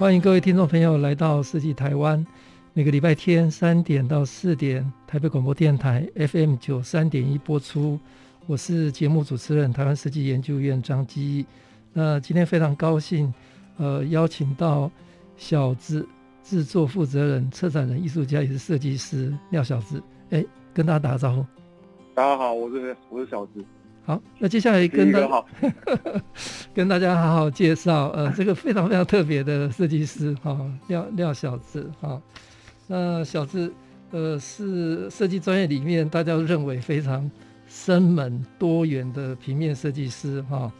欢迎各位听众朋友来到设计台湾，每个礼拜天三点到四点，台北广播电台 FM 九三点一播出。我是节目主持人台湾设计研究院张基。那今天非常高兴，呃，邀请到小子制作负责人、策展人、艺术家也是设计师廖小子。哎，跟大家打个招呼。大家好，我是我是小子。好，那接下来跟大家 跟大家好好介绍，呃，这个非常非常特别的设计师哈、哦，廖廖小子哈、哦。那小子呃是设计专业里面大家都认为非常生猛多元的平面设计师哈、哦。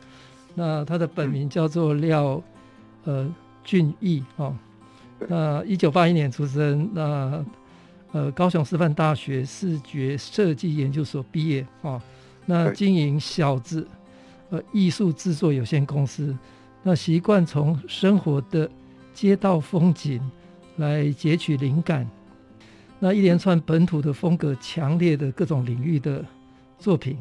那他的本名叫做廖呃俊逸哈。那一九八一年出生，那呃高雄师范大学视觉设计研究所毕业哈。哦那经营小子，呃，艺术制作有限公司。那习惯从生活的街道风景来截取灵感。那一连串本土的风格强烈的各种领域的作品，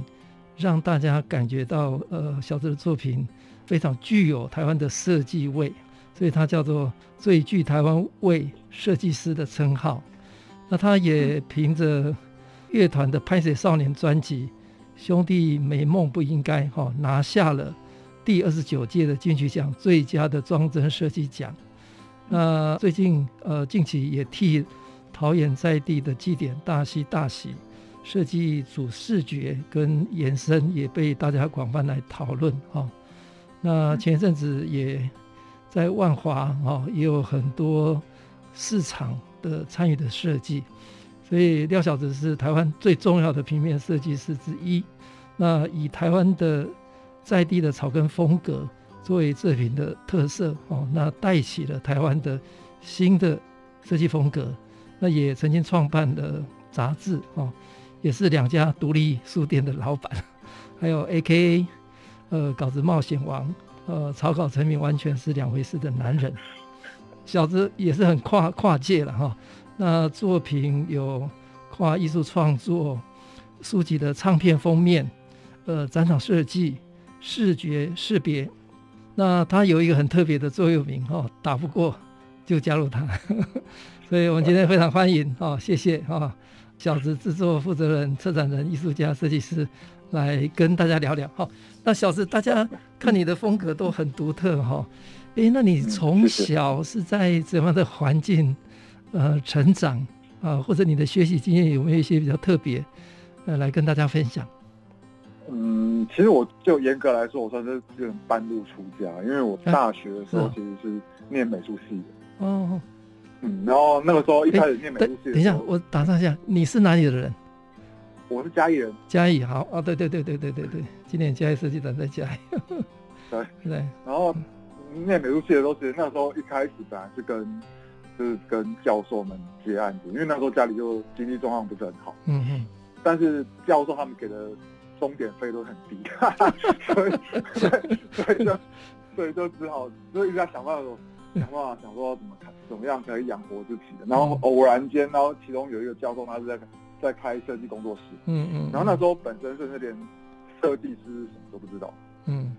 让大家感觉到，呃，小子的作品非常具有台湾的设计味，所以他叫做最具台湾味设计师的称号。那他也凭着乐团的《拍摄少年》专辑。兄弟美梦不应该哈拿下了第二十九届的金曲奖最佳的装帧设计奖。那最近呃近期也替桃园在地的祭典大喜大喜设计主视觉跟延伸也被大家广泛来讨论哈。那前一阵子也在万华哈也有很多市场的参与的设计。所以廖小子是台湾最重要的平面设计师之一。那以台湾的在地的草根风格作为作品的特色哦，那带起了台湾的新的设计风格。那也曾经创办了杂志哦，也是两家独立书店的老板。还有 AKA 呃稿子冒险王，呃草稿成名完全是两回事的男人。小子也是很跨跨界了哈。那作品有跨艺术创作、书籍的唱片封面、呃展场设计、视觉识别。那他有一个很特别的座右铭哦，打不过就加入他。所以我们今天非常欢迎哦，谢谢哦，小子制作负责人、策展人、艺术家、设计师来跟大家聊聊。好，那小子，大家看你的风格都很独特哈。诶，那你从小是在怎样的环境？呃，成长啊、呃，或者你的学习经验有没有一些比较特别，呃，来跟大家分享？嗯，其实我就严格来说，我算是半路出家，因为我大学的时候其实是念美术系的。哦，嗯，然后那个时候一开始念美术系的，等一下，我打上一下，你是哪里的人？我是嘉义人。嘉义，好啊，对对对对对对对，今年嘉义设计展在嘉义。对 对，然后念美术系的时候，其实那时候一开始本来是跟。就是跟教授们接案子，因为那时候家里就经济状况不是很好。嗯嗯。但是教授他们给的钟点费都很低，所以所以就所以就只好就一直在想办法想办法想说怎么看怎么样可以养活自己的。然后偶然间，然后其中有一个教授他是在在开设计工作室。嗯嗯。然后那时候本身甚至连设计师什么都不知道。嗯。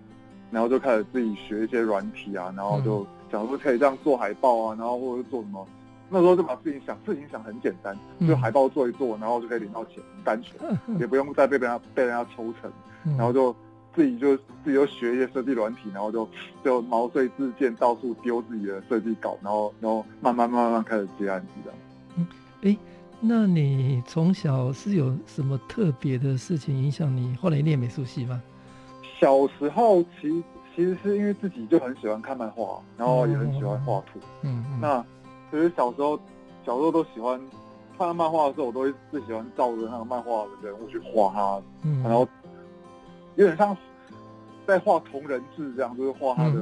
然后就开始自己学一些软体啊，然后就。想说可以这样做海报啊，然后或者是做什么，那时候就把事情想事情想很简单，就海报做一做，然后就可以领到钱，很单纯，也不用再被人家被人家抽成，然后就自己就自己就学一些设计软体，然后就就毛遂自荐，到处丢自己的设计稿，然后然后慢慢慢慢开始接案子的。嗯，哎，那你从小是有什么特别的事情影响你后来念美术系吗？小时候其实。其实是因为自己就很喜欢看漫画，然后也很喜欢画图。嗯，嗯，那其实小时候，小时候都喜欢看漫画的时候，我都会最喜欢照着那个漫画的人物去画它。嗯，然后有点像在画同人志这样，就是画他的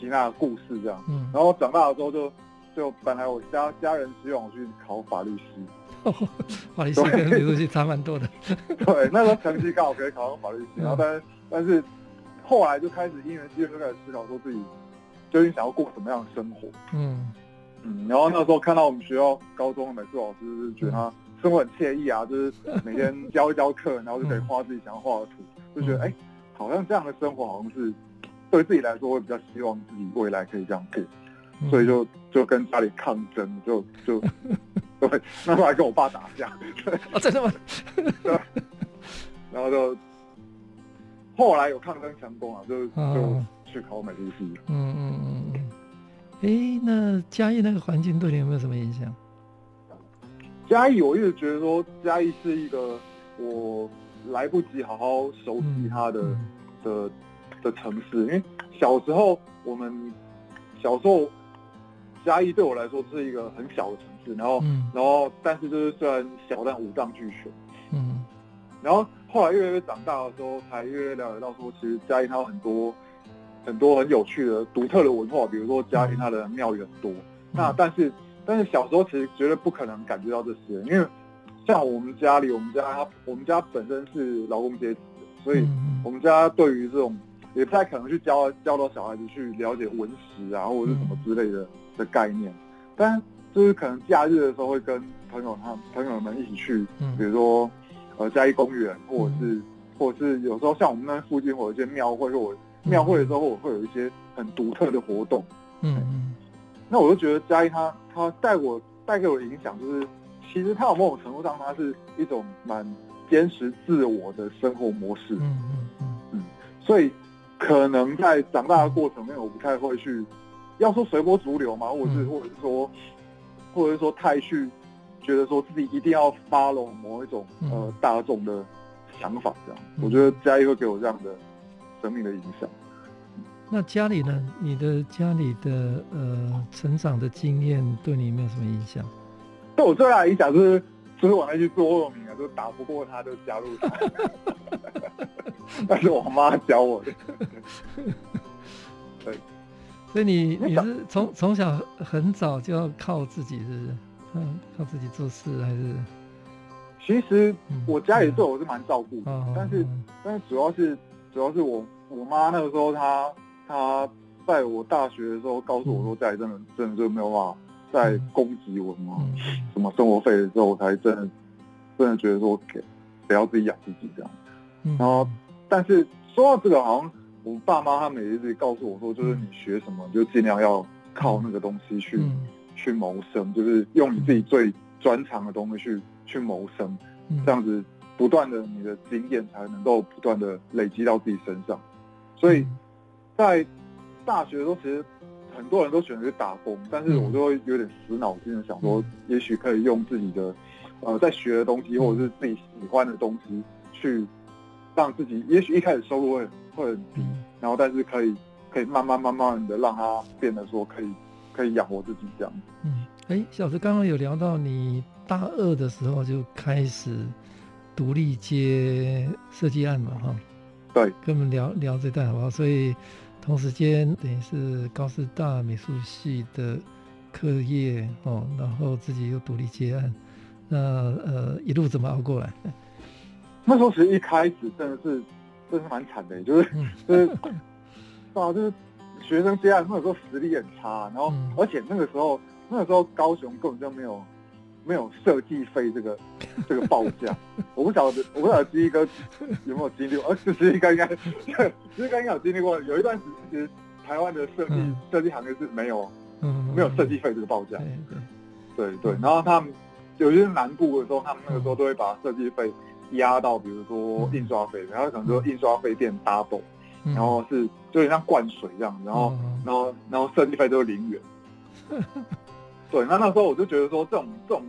其他的故事这样。嗯，然后长大了之后就就本来我家家人希望我去考法律系，哦、法律系跟美术系差蛮多的。对，那时候成绩刚好可以考上法律系，嗯、然后但是但是后来就开始因缘际会就开始思考说自己究竟想要过什么样的生活。嗯嗯，然后那时候看到我们学校高中的美术老师，就是觉得他生活很惬意啊，就是每天教一教课，然后就可以画自己想要画的图，就觉得哎。欸好像这样的生活，好像是对自己来说会比较希望自己未来可以这样过，嗯、所以就就跟家里抗争，就就对，那时候还跟我爸打架，对，哦，真的吗？对，然后就后来有抗争成功了，就就去考美术系。嗯嗯嗯嗯。哎、欸，那嘉义那个环境对你有没有什么影响？嘉义，我一直觉得说嘉义是一个我。来不及好好熟悉它的、嗯、的的城市，因为小时候我们小时候嘉义对我来说是一个很小的城市，然后、嗯、然后但是就是虽然小，但五脏俱全。嗯，然后后来越来越长大的时候，才越来越了解到说，其实嘉义它有很多很多很有趣的独特的文化，比如说嘉义它的庙宇很多。嗯、那但是但是小时候其实绝对不可能感觉到这些，因为。像我们家里，我们家他，我们家本身是劳工阶级，所以我们家对于这种也不太可能去教教导小孩子去了解文史啊，或者是什么之类的的概念。但就是可能假日的时候会跟朋友他朋友们一起去，比如说呃嘉义公园，或者是或者是有时候像我们那附近会有一些庙会，或者庙会的时候我会有一些很独特的活动。嗯嗯，那我就觉得嘉义它它带我带给我的影响就是。其实它有某种程度上，它是一种蛮坚持自我的生活模式。嗯嗯嗯嗯，所以可能在长大的过程里面，我不太会去要说随波逐流嘛，或者是或者是说，或者是说太去觉得说自己一定要 follow 某一种呃大众的想法这样。我觉得嘉义会给我这样的生命的影响。那家里呢？你的家里的呃成长的经验对你有没有什么影响？对我最大的影响是，就是我那句座右铭啊，就是打不过他就加入他。但是我妈教我的。对，所以你你是从从小很早就要靠自己，是不是？嗯，靠自己做事还是？其实我家里对我是蛮照顾的，嗯、但是、嗯、但是主要是主要是我我妈那个时候她她在我大学的时候告诉我说，家里真的、嗯、真的就没有办法。再供给我什么什么生活费的时候，我才真的真的觉得说，给得要自己养自己这样。然后，但是说到这个，好像我爸妈他们也一直告诉我说，就是你学什么就尽量要靠那个东西去去谋生，就是用你自己最专长的东西去去谋生，这样子不断的你的经验才能够不断的累积到自己身上。所以在大学的时候，其实。很多人都选择去打工，但是我就会有点死脑筋的想说，也许可以用自己的，呃，在学的东西或者是自己喜欢的东西，去让自己，也许一开始收入会会很低，然后但是可以可以慢慢慢慢的让它变得说可以可以养活自己这样。嗯，哎，小石刚刚有聊到你大二的时候就开始独立接设计案嘛，哈，对，跟我们聊聊这段好不好？所以。同时间等于是高师大美术系的课业哦，然后自己又独立接案，那呃一路怎么熬过来？那时候其实一开始真的是真的是蛮惨的，就是就是 啊，就是学生接案那个时候实力很差，然后而且那个时候那个时候高雄根本就没有。没有设计费这个这个报价，我不晓得，我不晓得基哥有没有经历过，而基哥应该应该，基哥应该有经历过。有一段时间，其实台湾的设计、嗯、设计行业是没有，嗯、没有设计费这个报价。对对，然后他们有些南部的时候，他们那个时候都会把设计费压到，比如说印刷费，然后可能说印刷费变 double，然后是就有点像灌水这样，然后然后然后设计费都是零元。对，那那时候我就觉得说，这种这种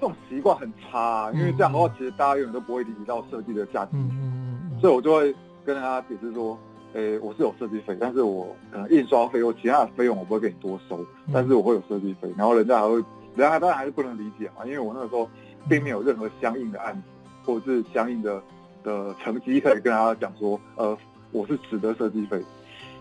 这种习惯很差，啊，因为这样的话，其实大家永远都不会理解到设计的价值。嗯。所以我就会跟大家解释说，诶，我是有设计费，但是我可能印刷费或其他的费用我不会给你多收，但是我会有设计费。然后人家还会，人家当然还是不能理解嘛，因为我那个时候并没有任何相应的案子或者是相应的的成绩可以跟大家讲说，呃，我是值得设计费。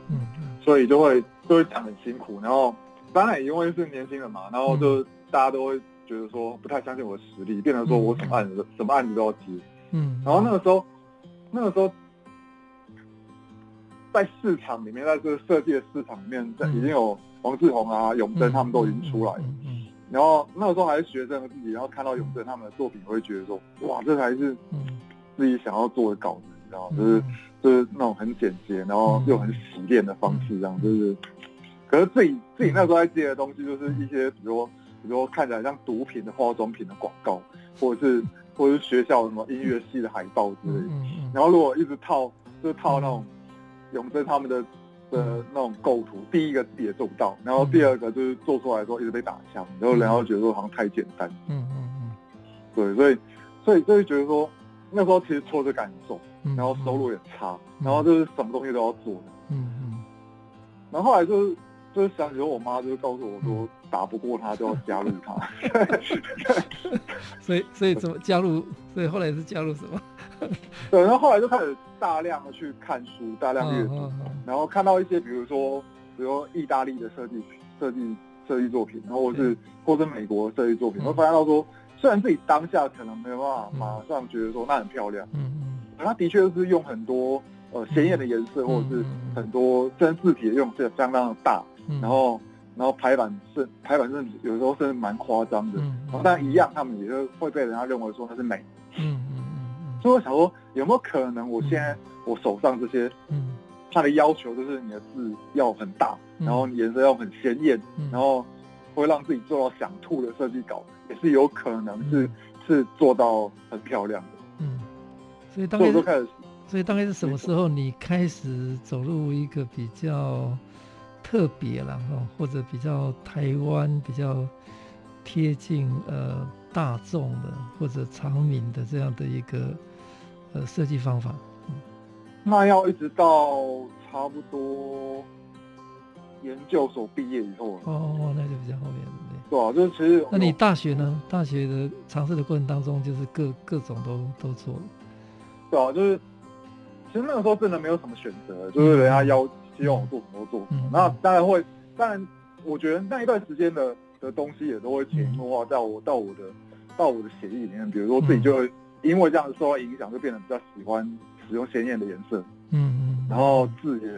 嗯，所以就会就会讲很辛苦，然后当然因为是年轻人嘛，然后就大家都会觉得说不太相信我的实力，变成说我什么案子什么案子都要接，嗯，然后那个时候那个时候在市场里面，在这个设计的市场里面，在已经有王志宏啊、永铮他们都已经出来了，嗯，然后那个时候还是学生的自己，然后看到永铮他们的作品，会觉得说哇，这才是自己想要做的稿子，你知道吗？就是。就是那种很简洁，然后又很洗练的方式，这样就是。可是自己自己那时候在接的东西，就是一些比如说，比如说看起来像毒品的化妆品的广告，或者是或者是学校什么音乐系的海报之类的。然后如果一直套，就是套那种永铮他们的的那种构图，第一个自己也做不到，然后第二个就是做出来的时候一直被打枪，然后然后觉得说好像太简单。嗯嗯嗯。对，所以所以就会觉得说，那时候其实挫折感很重。然后收入也差，嗯、然后就是什么东西都要做的。嗯嗯。然后后来就是就是想起我妈，就是告诉我说，嗯、打不过他就要加入他。所以所以怎么加入？所以后来是加入什么？对，然后后来就开始大量的去看书，大量阅读，然后看到一些比如说，比如说意大利的设计设计设计作品，然后或是、嗯、或是美国的设计作品，我、嗯、发现到说，虽然自己当下可能没有办法马上觉得说那很漂亮。嗯。嗯。它的确是用很多呃鲜艳的颜色，或者是很多真字体的用色相当的大，然后然后排版是排版是有时候是蛮夸张的，然后但一样他们也就会被人家认为说它是美。嗯嗯嗯。所以我想说有没有可能我现在我手上这些，嗯。它的要求就是你的字要很大，然后颜色要很鲜艳，然后会让自己做到想吐的设计稿，也是有可能是是做到很漂亮的。嗯所以大概是，所以大概是什么时候你开始走入一个比较特别了哈，或者比较台湾比较贴近呃大众的或者长民的这样的一个呃设计方法？嗯那要一直到差不多研究所毕业以后哦，那就比较后面了。对啊，就是其实。那你大学呢？大学的尝试的过程当中，就是各各种都都做了。对啊，就是其实那个时候真的没有什么选择，就是人家要希望我做什么都做什么。那当然会，当然我觉得那一段时间的的东西也都会潜移默化到我到我的到我的写意里面。比如说自己就会因为这样子受到影响，就变得比较喜欢使用鲜艳的颜色。嗯嗯。然后字也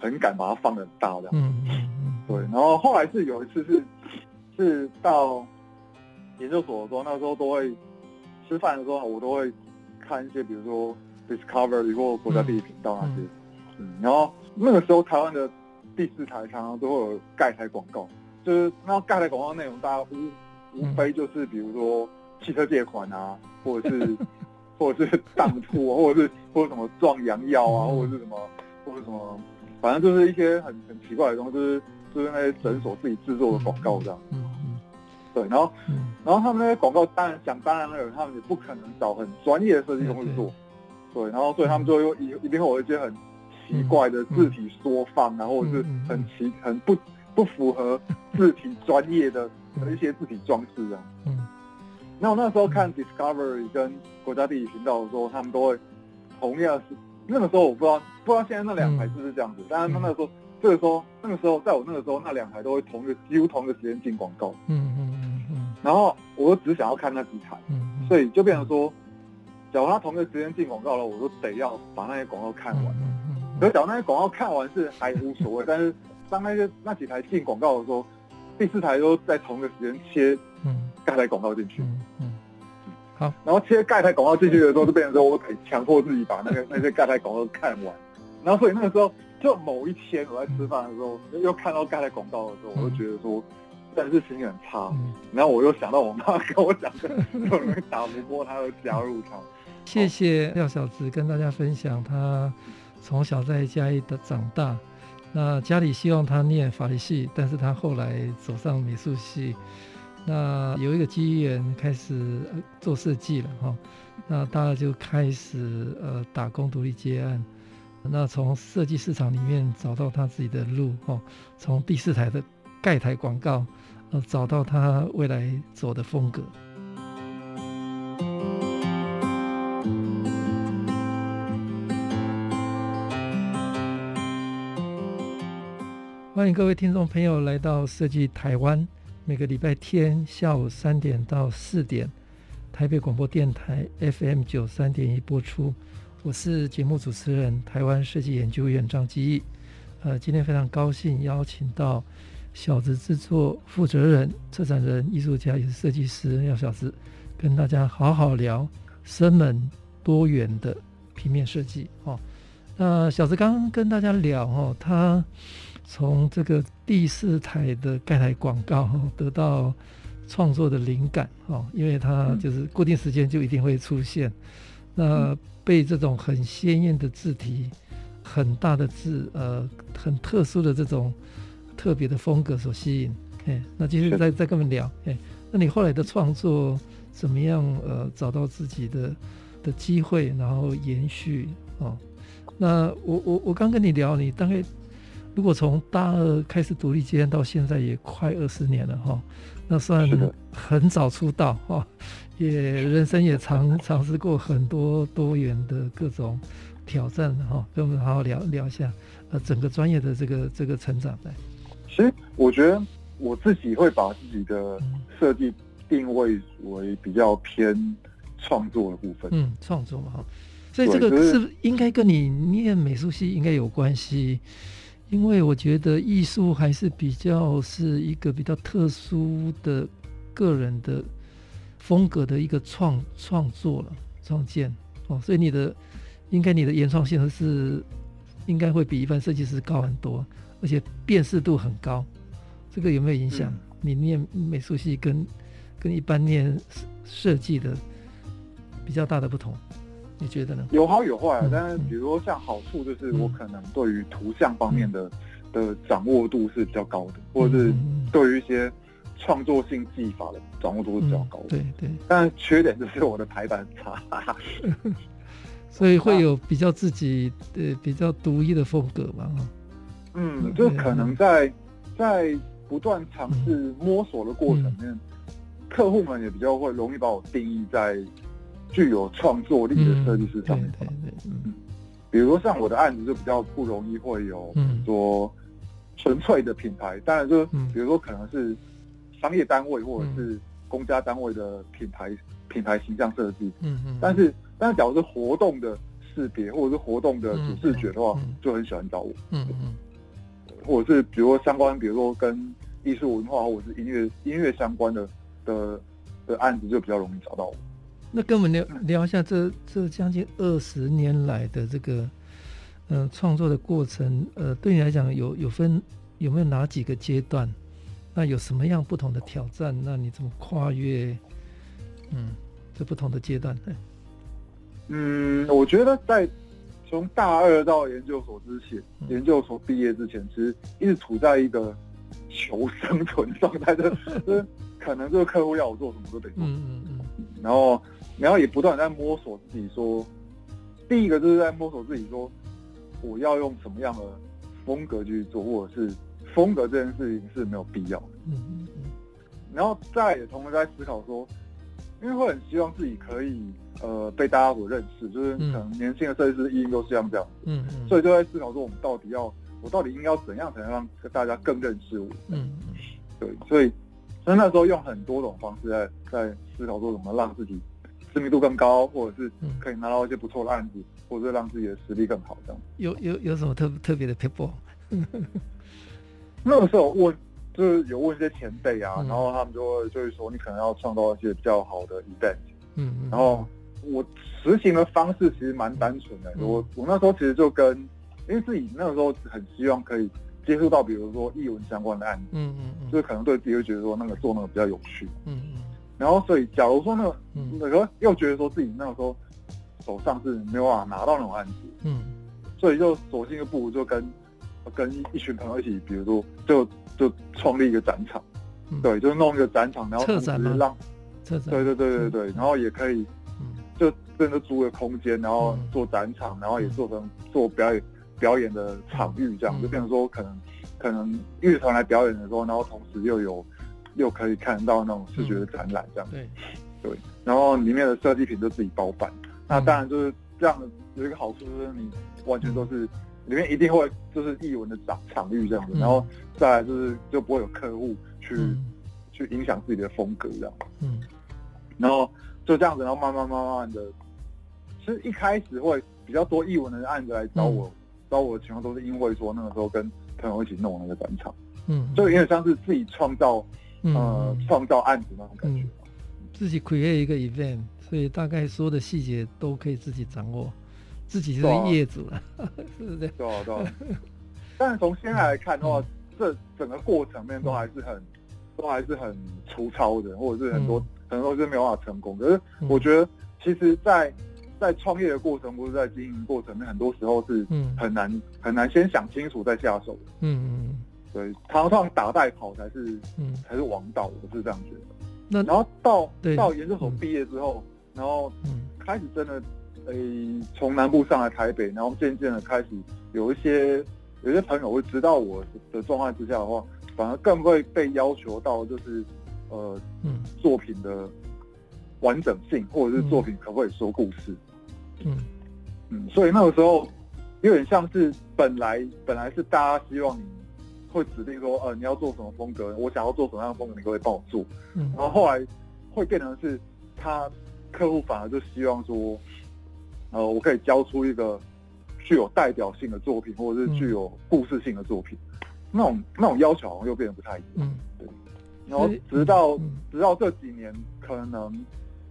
很敢把它放得很大这样。嗯嗯。对，然后后来是有一次是是到研究所的时候，那时候都会吃饭的时候，我都会。看一些，比如说 Discovery 或国家地理频道那些，嗯，嗯，然后那个时候台湾的第四台常常都会有盖台广告，就是那盖台广告内容，大家无无非就是比如说汽车借款啊，或者是或者是当铺，或者是或者什么壮阳药啊，或者是什么或者什么，反正就是一些很很奇怪的东西，就是就是那些诊所自己制作的广告这样。嗯对，然后，嗯、然后他们那些广告，当然想当然了，他们也不可能找很专业的设计公司做，对，然后所以他们就会一一定会有一些很奇怪的字体缩放，然后或者是很奇很不不符合字体专业的的一些字体装饰啊。嗯，那我那时候看 Discovery 跟国家地理频道的时候，他们都会同样是那个时候我不知道不知道现在那两台是不是这样子，但是他那个时候这个时候那个时候在我那个时候那两台都会同一个几乎同一个时间进广告。嗯嗯嗯。然后我就只想要看那几台，所以就变成说，假如他同一个时间进广告了，我就得要把那些广告看完。嗯嗯嗯、可是假如那些广告看完是还无所谓，但是当那些那几台进广告的时候，第四台都在同一个时间切嗯盖台广告进去。好，然后切盖台广告进去的时候，就变成说我可以强迫自己把那个 那些盖台广告看完。然后所以那个时候，就某一天我在吃饭的时候，又看到盖台广告的时候，我就觉得说。但是心情很差，嗯、然后我又想到我妈跟我讲的，有人打不过他，就加入他。谢谢廖小子跟大家分享他从小在嘉义的长大，那家里希望他念法律系，但是他后来走上美术系，那有一个机缘开始做设计了哈，那大家就开始呃打工独立接案，那从设计市场里面找到他自己的路哈，从第四台的盖台广告。呃，找到他未来走的风格。欢迎各位听众朋友来到设计台湾，每个礼拜天下午三点到四点，台北广播电台 FM 九三点一播出。我是节目主持人台湾设计研究院张基义。呃，今天非常高兴邀请到小子制作负责人、策展人、艺术家也是设计师廖小子，跟大家好好聊深门多元的平面设计哦。那小子刚刚跟大家聊哦，他从这个第四台的盖台广告得到创作的灵感哦，因为它就是固定时间就一定会出现，那被这种很鲜艳的字体、很大的字、呃，很特殊的这种特别的风格所吸引。哎，那继续再再跟我们聊。哎，那你后来的创作怎么样？呃，找到自己的的机会，然后延续哦。那我我我刚跟你聊，你大概如果从大二开始独立接案到现在也快二十年了哈，那算很早出道哈，也人生也尝尝试过很多多元的各种挑战哈，跟我们好好聊聊一下呃整个专业的这个这个成长来。其实我觉得我自己会把自己的设计定位为比较偏创作的部分，嗯，创作嘛哈。所以这个是应该跟你念美术系应该有关系？因为我觉得艺术还是比较是一个比较特殊的个人的风格的一个创创作了创建哦，所以你的应该你的原创性是应该会比一般设计师高很多，而且辨识度很高。这个有没有影响？嗯、你念美术系跟跟一般念设计的比较大的不同？你觉得呢？有好有坏啊，嗯、但是比如说像好处就是我可能对于图像方面的、嗯、的掌握度是比较高的，嗯、或者是对于一些创作性技法的掌握度是比较高的。对、嗯、对。但缺点就是我的排版差，所以会有比较自己呃比较独一的风格吧？嗯，就可能在在不断尝试摸索的过程里面，嗯、客户们也比较会容易把我定义在。具有创作力的设计师上面，嗯，比如说像我的案子就比较不容易会有说纯粹的品牌，当然就比如说可能是商业单位或者是公家单位的品牌品牌形象设计，嗯嗯，但是但是假如是活动的识别或者是活动的主视觉的话，就很喜欢找我，嗯嗯，或者是比如说相关，比如说跟艺术文化或者是音乐音乐相关的的的案子就比较容易找到我。那跟我们聊聊一下这这将近二十年来的这个嗯呃、创作的过程，呃，对你来讲有有分有没有哪几个阶段？那有什么样不同的挑战？那你怎么跨越嗯这不同的阶段？嗯，我觉得在从大二到研究所之前，嗯、研究所毕业之前，其实一直处在一个求生存状态的，就是可能这个客户要我做什么都得做，嗯嗯嗯，然后。然后也不断在摸索自己，说，第一个就是在摸索自己，说我要用什么样的风格去做，或者是风格这件事情是没有必要的。嗯嗯嗯。然后再也同时在思考说，因为会很希望自己可以呃被大家所认识，就是可能年轻的设计师一定都是像这样。嗯嗯。所以就在思考说，我们到底要，我到底应该要怎样才能让大家更认识我？嗯嗯。对，所以所以那时候用很多种方式在在思考说，怎么让自己。知名度更高，或者是可以拿到一些不错的案子，嗯、或者是让自己的实力更好，这样。有有有什么特特别的撇步？那个时候我，就是有问一些前辈啊，嗯、然后他们就会就是说，你可能要创造一些比较好的 event。嗯嗯。然后我实行的方式其实蛮单纯的，嗯、我我那时候其实就跟，因为自己那个时候很希望可以接触到，比如说译文相关的案子。嗯嗯嗯。就是可能对自己会觉得说，那个做那个比较有趣。嗯嗯。然后，所以，假如说那个，那个又觉得说自己那个时候手上是没有办法拿到那种案子，嗯，所以就索性就不如就跟跟一群朋友一起，比如说就就创立一个展场，对，就弄一个展场，然后同时让，对对对对对，然后也可以，就真的租个空间，然后做展场，然后也做成做表演表演的场域，这样。就变成说可能可能乐团来表演的时候，然后同时又有。又可以看到那种视觉的展览，这样、嗯、对。对，然后里面的设计品都自己包办。嗯、那当然就是这样的有一个好处，就是你完全都是里面一定会就是艺文的场场域这样子，嗯、然后再来就是就不会有客户去、嗯、去影响自己的风格这样，嗯，然后就这样子，然后慢慢慢慢的，其实一开始会比较多艺文的案子来找我，嗯、找我的情况都是因为说那个时候跟朋友一起弄那个展场，嗯，就有点像是自己创造，嗯、呃，创造案子那种感觉，嗯、自己 create 一个 event，所以大概所有的细节都可以自己掌握。自己就是业主了，啊、是不是？对对、啊。但是从现在来看的话，嗯、这整个过程面都还是很，嗯、都还是很粗糙的，或者是很多、嗯、很多是没有办法成功。可是我觉得，其实在，在在创业的过程或者在经营过程面，很多时候是很难、嗯、很难先想清楚再下手的。嗯嗯。对，常常打带跑才是，嗯，才是王道。我是这样觉得。那然后到到研究所毕业之后，嗯、然后开始真的。诶，从南部上来台北，然后渐渐的开始有一些有一些朋友会知道我的状态之下的话，反而更会被要求到就是呃，嗯，作品的完整性，或者是作品可不可以说故事，嗯嗯，所以那个时候有点像是本来本来是大家希望你会指定说，呃，你要做什么风格，我想要做什么样的风格，你可不可以帮我做，嗯，然后后来会变成是他客户反而就希望说。呃，我可以交出一个具有代表性的作品，或者是具有故事性的作品，嗯、那种那种要求好像又变得不太一样。嗯，对。然后直到、嗯、直到这几年，可能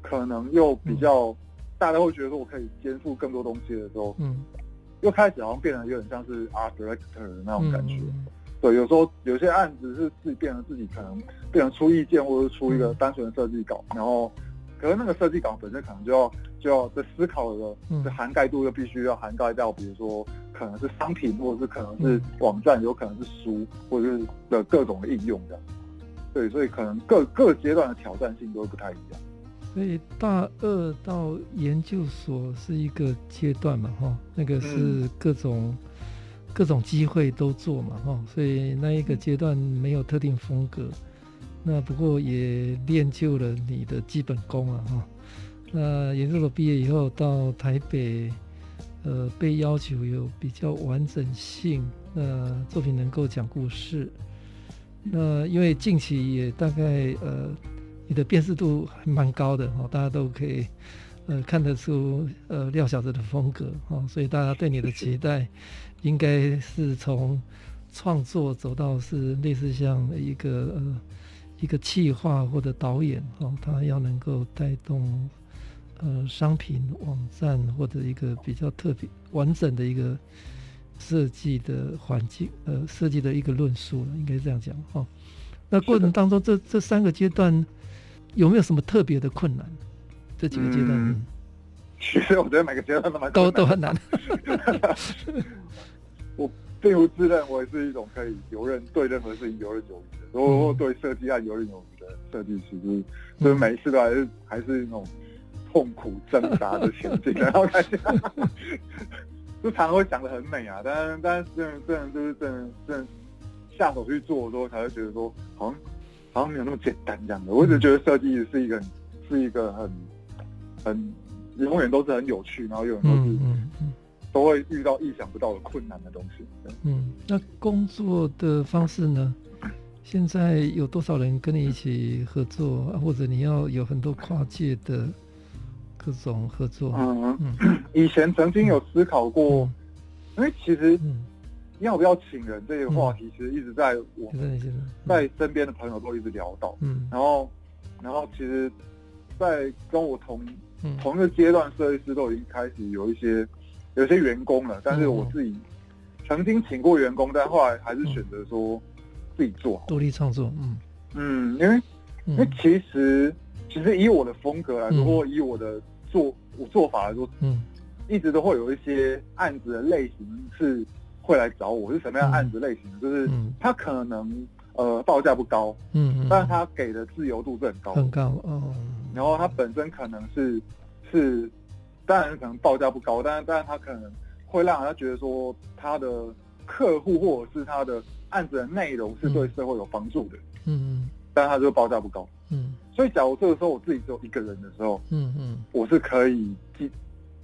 可能又比较、嗯、大家会觉得说我可以肩负更多东西的时候，嗯，又开始好像变得有点像是 art director 的那种感觉。嗯、对，有时候有些案子是自己变成自己可能变成出意见，或者是出一个单纯的设计稿，嗯、然后可是那个设计稿本身可能就要。就要在思考的的涵盖度，又必须要涵盖到，比如说可能是商品，或者是可能是网站，有可能是书，或者是的各种的应用这样。对，所以可能各各阶段的挑战性都会不太一样。所以大二到研究所是一个阶段嘛，哈，那个是各种、嗯、各种机会都做嘛，哈，所以那一个阶段没有特定风格，那不过也练就了你的基本功啊，哈。那研究所毕业以后到台北，呃，被要求有比较完整性，那作品能够讲故事。那因为近期也大概呃，你的辨识度还蛮高的哦，大家都可以呃看得出呃廖小子的风格哦，所以大家对你的期待应该是从创作走到是类似像一个呃一个企划或者导演哦，他要能够带动。呃，商品网站或者一个比较特别完整的一个设计的环境，呃，设计的一个论述了，应该这样讲哈、哦。那过程当中，这这三个阶段有没有什么特别的困难？这几个阶段、嗯，其实我觉得每个阶段都蛮都都很难。我并不自认为是一种可以游刃对任何事情游刃有余的，如果对设计案游刃有余的设计师，就是就是每一次都还是还是那种。痛苦挣扎的前进，然后大家就常常会想的很美啊，但是但是真的真的就是真的真的下手去做的时候，才会觉得说好像好像没有那么简单这样的。我一直觉得设计是一个是一个很很永远都是很有趣，然后永远都是嗯嗯嗯都会遇到意想不到的困难的东西。嗯，那工作的方式呢？现在有多少人跟你一起合作，或者你要有很多跨界的？各种合作，嗯。嗯，以前曾经有思考过，嗯、因为其实要不要请人这个话题，其实一直在我在身边的朋友都一直聊到，嗯，然后然后其实，在跟我同、嗯、同一个阶段，设计师都已经开始有一些有些员工了，但是我自己曾经请过员工，但后来还是选择说自己做独立创作，嗯。嗯，因为因为其实其实以我的风格来说，或以我的做我做法来说，嗯，一直都会有一些案子的类型是会来找我，是什么样案子类型？就是他可能呃报价不高，嗯，但是他给的自由度是很高，很高哦。然后他本身可能是是，当然可能报价不高，但是但是他可能会让人家觉得说他的客户或者是他的案子的内容是对社会有帮助的，嗯嗯，但是他就报价不高，嗯。所以，假如这个时候我自己只有一个人的时候，嗯嗯，我是可以去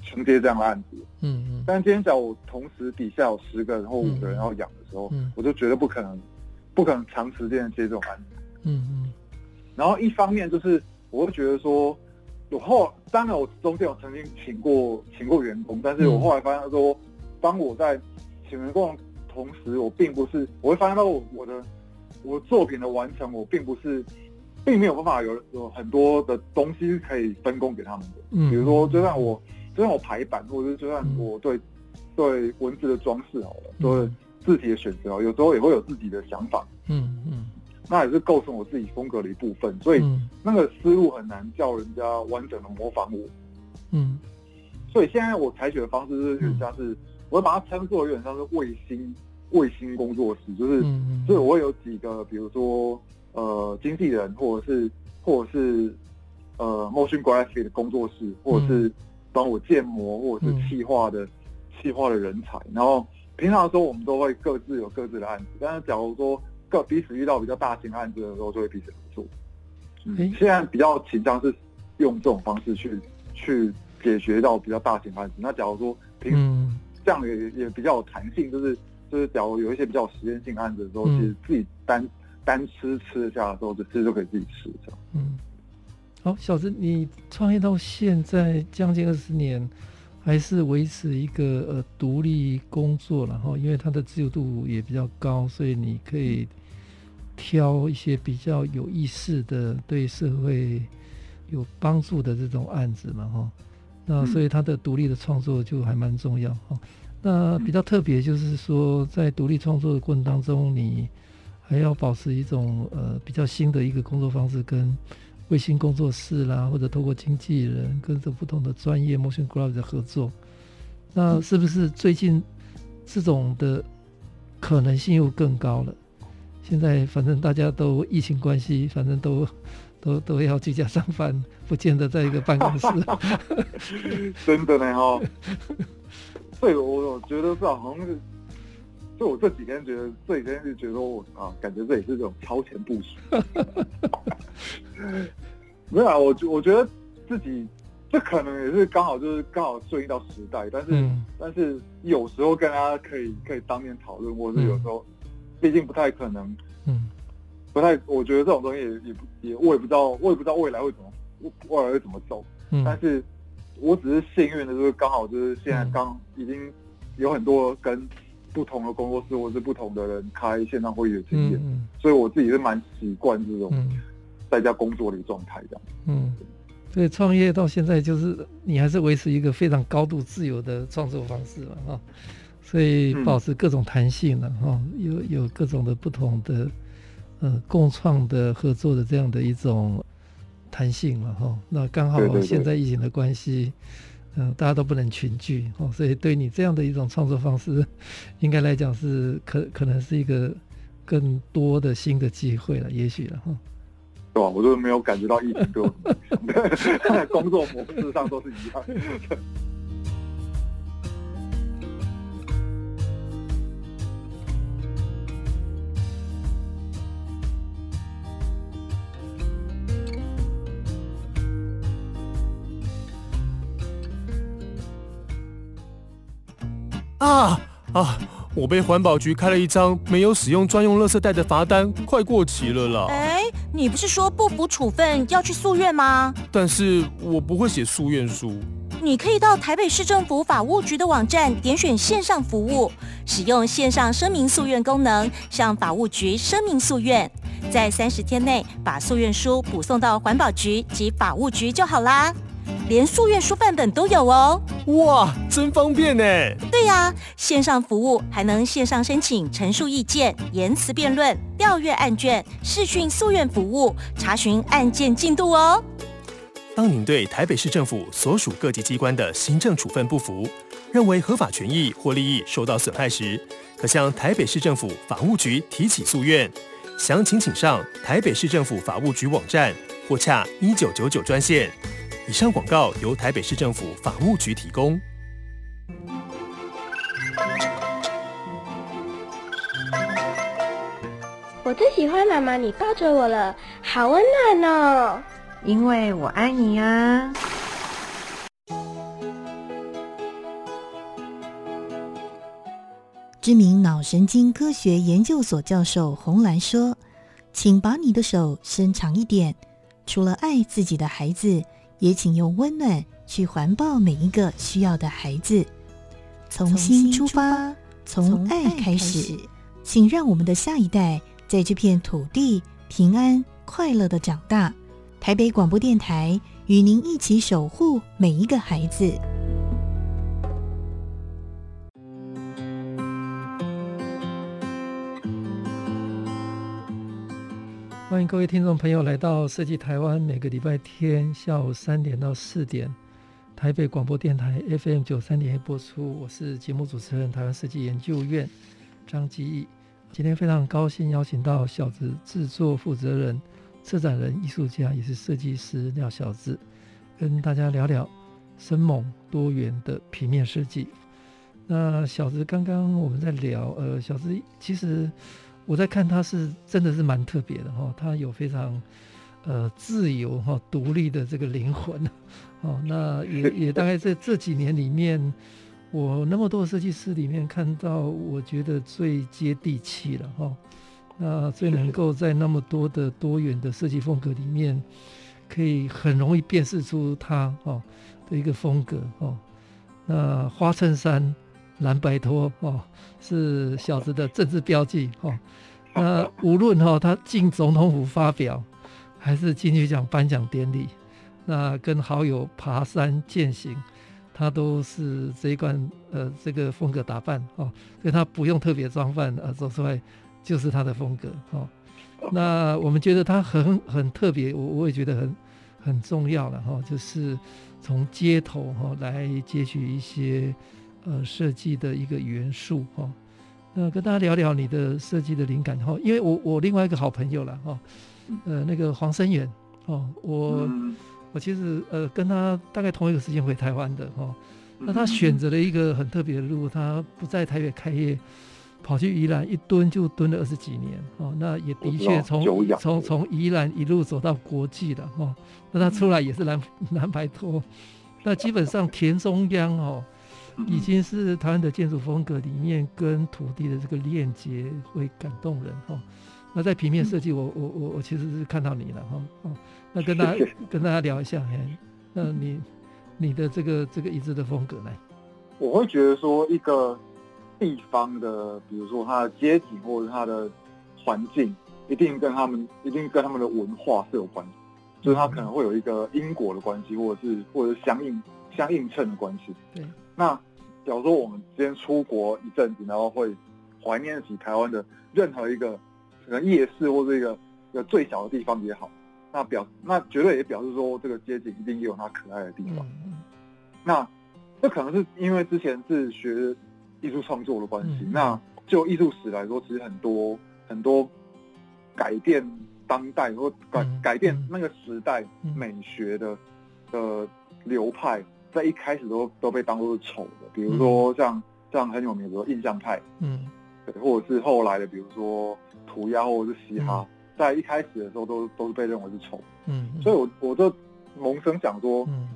承接这样的案子，嗯嗯，但今天假如我同时底下有十个人或五个人要养的时候，嗯、我就觉得不可能，不可能长时间的接这种案子。嗯嗯。然后一方面就是，我会觉得说，我后当然我中间有曾经请过请过员工，但是我后来发现说，当我在请员工的同时，我并不是，我会发现到我我的我的作品的完成，我并不是。并没有办法有有很多的东西可以分工给他们的，嗯，比如说，就算我就算我排版，或者是就算我对、嗯、对文字的装饰好了，对字体的选择，有时候也会有自己的想法，嗯嗯，那也是构成我自己风格的一部分，所以那个思路很难叫人家完整的模仿我，嗯，所以现在我采取的方式是有点像是，我会把它称作有点像是卫星卫星工作室，就是，所以我有几个，比如说。呃，经纪人，或者是，或者是，呃，motion graphic 的工作室，或者是帮我建模，或者是企划的企划、嗯、的人才。然后平常的时候，我们都会各自有各自的案子。但是，假如说各彼此遇到比较大型案子的时候，就会彼此合作。嗯，欸、现在比较倾向是用这种方式去去解决到比较大型案子。那假如说平、嗯、这样也也比较有弹性，就是就是假如有一些比较实验性案子的时候，嗯、其实自己单。单吃吃得下的时候，就其实就可以自己吃这样。嗯，好，小子，你创业到现在将近二十年，还是维持一个呃独立工作，然后因为它的自由度也比较高，所以你可以挑一些比较有意思的、对社会有帮助的这种案子嘛，哈。那所以他的独立的创作就还蛮重要哈。那比较特别就是说，在独立创作的过程当中，你还要保持一种呃比较新的一个工作方式，跟卫星工作室啦，或者透过经纪人跟着不同的专业 motion graphic 的合作，那是不是最近这种的可能性又更高了？现在反正大家都疫情关系，反正都都都要居家上班，不见得在一个办公室。真的呢哈，所以我我觉得是好像是。就我这几天觉得，这几天就觉得我啊，感觉这也是这种超前部署。没有啊，我我觉得自己这可能也是刚好就是刚好顺应到时代，但是、嗯、但是有时候跟大家可以可以当面讨论，或者是有时候，毕竟不太可能，嗯，不太，我觉得这种东西也也不也我也不知道，我也不知道未来会怎么未来会怎么走，嗯、但是我只是幸运的，就是刚好就是现在刚已经有很多跟。不同的工作室，或是不同的人开线上会议的经验，嗯、所以我自己是蛮习惯这种在家工作的状态这样。嗯，所以创业到现在，就是你还是维持一个非常高度自由的创作方式嘛，哈，所以保持各种弹性了哈，有有各种的不同的呃共创的合作的这样的一种弹性了，哈，那刚好现在疫情的关系。嗯，大家都不能群聚哦，所以对你这样的一种创作方式，应该来讲是可可能是一个更多的新的机会了，也许了哈。对吧？我都没有感觉到疫情对我 工作模式上都是一样。啊啊！我被环保局开了一张没有使用专用垃圾袋的罚单，快过期了啦！哎，你不是说不服处分要去诉愿吗？但是我不会写诉愿书。你可以到台北市政府法务局的网站点选线上服务，使用线上声明诉愿功能，向法务局声明诉愿，在三十天内把诉愿书补送到环保局及法务局就好啦。连诉愿书范本都有哦！哇，真方便呢！对呀、啊，线上服务还能线上申请陈述意见、言辞辩论、调阅案卷、视讯诉愿服务、查询案件进度哦。当您对台北市政府所属各级机关的行政处分不服，认为合法权益或利益受到损害时，可向台北市政府法务局提起诉愿。详情请上台北市政府法务局网站或洽一九九九专线。以上广告由台北市政府法务局提供。我最喜欢妈妈你抱着我了，好温暖哦！因为我爱你啊。知名脑神经科学研究所教授洪兰说：“请把你的手伸长一点，除了爱自己的孩子，也请用温暖去环抱每一个需要的孩子。从心出发，从爱开始，请让我们的下一代在这片土地平安快乐的长大。”台北广播电台与您一起守护每一个孩子。欢迎各位听众朋友来到设计台湾，每个礼拜天下午三点到四点，台北广播电台 FM 九三点播出。我是节目主持人，台湾设计研究院张基义。今天非常高兴邀请到小子制作负责人、策展人、艺术家，也是设计师廖小子，跟大家聊聊生猛多元的平面设计。那小子刚刚我们在聊，呃，小子其实。我在看他是真的是蛮特别的哈，他有非常呃自由哈独立的这个灵魂 哦，那也也大概在这几年里面，我那么多设计师里面看到，我觉得最接地气了哈，那最能够在那么多的多元的设计风格里面，可以很容易辨识出他哦的一个风格哦，那花衬衫。蓝白拖哦，是小子的政治标记哦。那无论哈、哦，他进总统府发表，还是金曲奖颁奖典礼，那跟好友爬山健行，他都是这一贯呃这个风格打扮哦。所以他不用特别装扮啊，走出来就是他的风格哦。那我们觉得他很很特别，我我也觉得很很重要了哈、哦，就是从街头哈、哦、来截取一些。呃，设计的一个元素哈，那跟大家聊聊你的设计的灵感哈，因为我我另外一个好朋友了哈，呃，那个黄生远哦，我我其实呃跟他大概同一个时间回台湾的哈，那他选择了一个很特别的路，他不在台北开业，跑去宜兰一蹲就蹲了二十几年哦，那也的确从从从宜兰一路走到国际了哈，那他出来也是蓝 蓝白拖，那基本上田中央哦。已经是台湾的建筑风格里面跟土地的这个链接会感动人哈。那在平面设计，我我我我其实是看到你了哈。哦，那跟大家 跟大家聊一下，哎，那你你的这个这个一致的风格呢？我会觉得说，一个地方的，比如说它的街景或者它的环境，一定跟他们一定跟他们的文化是有关系，就是它可能会有一个因果的关系，或者是或者是相应相映衬的关系。对。那假如说我们今天出国一阵子，然后会怀念起台湾的任何一个可能夜市或者一个一个最小的地方也好，那表那绝对也表示说这个街景一定也有它可爱的地方。嗯、那这可能是因为之前是学艺术创作的关系。嗯、那就艺术史来说，其实很多很多改变当代或改、嗯、改变那个时代美学的的流派。在一开始都都被当做是丑的，比如说像、嗯、像很有名的，比如印象派，嗯，对，或者是后来的，比如说涂鸦或者是嘻哈，嗯、在一开始的时候都都是被认为是丑，嗯，所以我我就萌生想说，嗯，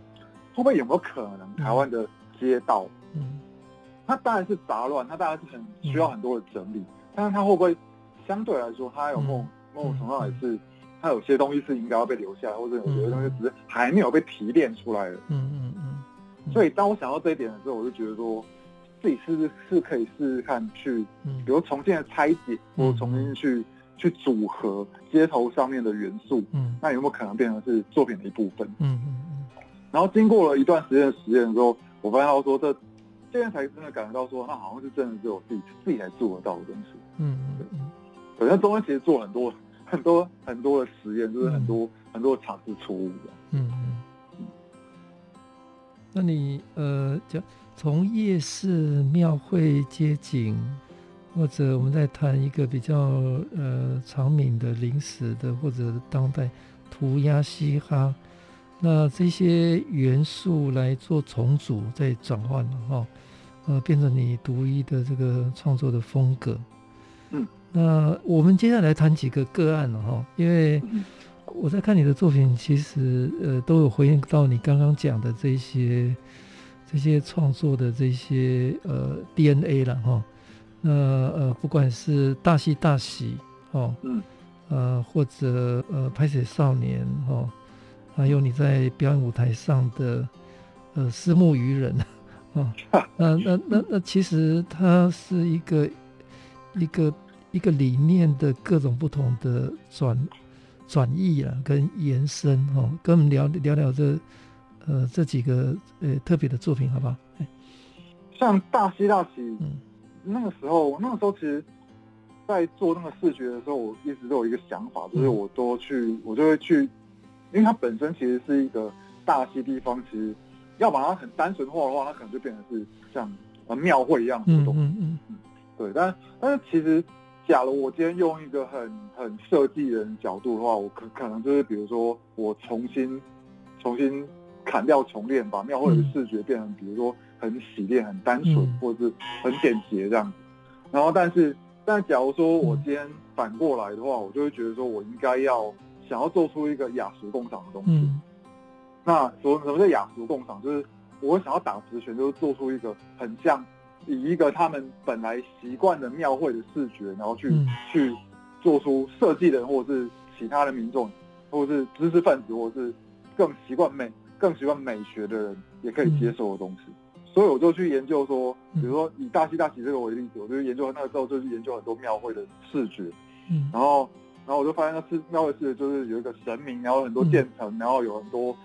会不会有没有可能台湾的街道，嗯，它当然是杂乱，它当然是很需要很多的整理，嗯、但是它会不会相对来说，它有某某种程度上也是，它有些东西是应该要被留下来，或者有些东西只是还没有被提炼出来的，嗯嗯嗯。所以，当我想到这一点的时候，我就觉得说，自己是是可以试试看去，比如重新的拆解，或重新去去组合街头上面的元素，嗯，那有没有可能变成是作品的一部分？嗯嗯嗯。然后经过了一段时间的实验之后，我发现到说，这这边才真的感觉到说，那好像是真的只有自己自己才做得到的东西。嗯嗯嗯。对，那中间其实做了很多很多很多的实验，就是很多很多尝试错误嗯。那你呃，就从夜市、庙会、街景，或者我们再谈一个比较呃长敏的临时的，或者当代涂鸦、嘻哈，那这些元素来做重组、再转换了哈，呃，变成你独一的这个创作的风格。嗯，那我们接下来谈几个个案了哈，因为。我在看你的作品，其实呃都有回应到你刚刚讲的这些这些创作的这些呃 DNA 了哈。那呃，不管是大喜大喜哦，呃，或者呃，拍水少年哦，还有你在表演舞台上的呃，虱目鱼人 哦，那那那那其实它是一个一个一个理念的各种不同的转转译了，跟延伸哦，跟我们聊聊聊这呃这几个呃特别的作品好不好？像大西大喜，嗯。那个时候，那个时候其实，在做那个视觉的时候，我一直都有一个想法，就是我多去，我就会去，因为它本身其实是一个大溪地方，其实要把它很单纯化的话，它可能就变成是像呃庙会一样的活动。嗯嗯嗯。对，但但是其实，假如我今天用一个很很设计人的角度的话，我可可能就是比如说，我重新重新砍掉重练，把庙会的视觉变成，比如说。很洗练、很单纯，嗯、或者是很简洁这样子。然后，但是，但假如说我今天反过来的话，我就会觉得说我应该要想要做出一个雅俗共赏的东西。嗯、那所什么叫雅俗共赏？就是我想要打直拳，就是做出一个很像以一个他们本来习惯的庙会的视觉，然后去、嗯、去做出设计的人，或者是其他的民众，或者是知识分子，或者是更习惯美、更习惯美学的人也可以接受的东西。嗯。所以我就去研究说，比如说以大喜大喜这个为例子，我就研究那个时候就去研究很多庙会的视觉，嗯，然后然后我就发现那是庙会视觉就是有一个神明，然后很多渐层，然后有很多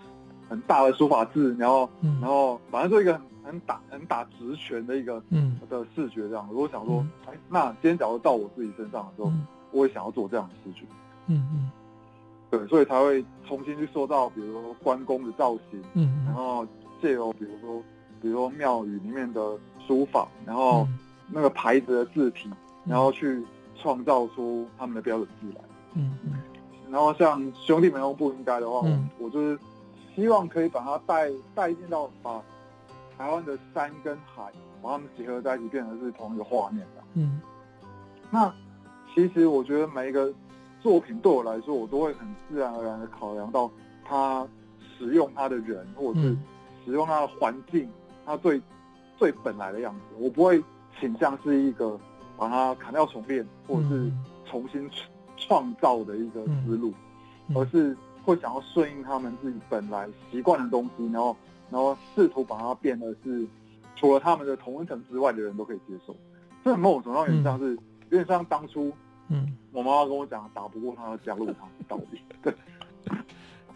很大的书法字，然后然后反正就一个很很打很打直拳的一个嗯的视觉这样。如果想说，哎，那今天假如到我自己身上的时候，我也想要做这样的视觉，嗯嗯，对，所以才会重新去塑造，比如说关公的造型，嗯，然后借由比如说。比如说庙宇里面的书法，然后那个牌子的字体，然后去创造出他们的标准字来。嗯嗯。然后像兄弟们都不应该的话，嗯、我就是希望可以把它带带进到把台湾的山跟海把它们结合在一起，变成是同一个画面的。嗯。那其实我觉得每一个作品对我来说，我都会很自然而然的考量到它使用它的人，或者是使用它的环境。它最最本来的样子，我不会倾向是一个把它砍掉重练，或者是重新创造的一个思路，嗯嗯、而是会想要顺应他们自己本来习惯的东西，然后然后试图把它变得是除了他们的同温层之外的人都可以接受。这某种程度上有点像是，有点像当初，嗯，我妈妈跟我讲，打不过他要加入他的道理。对。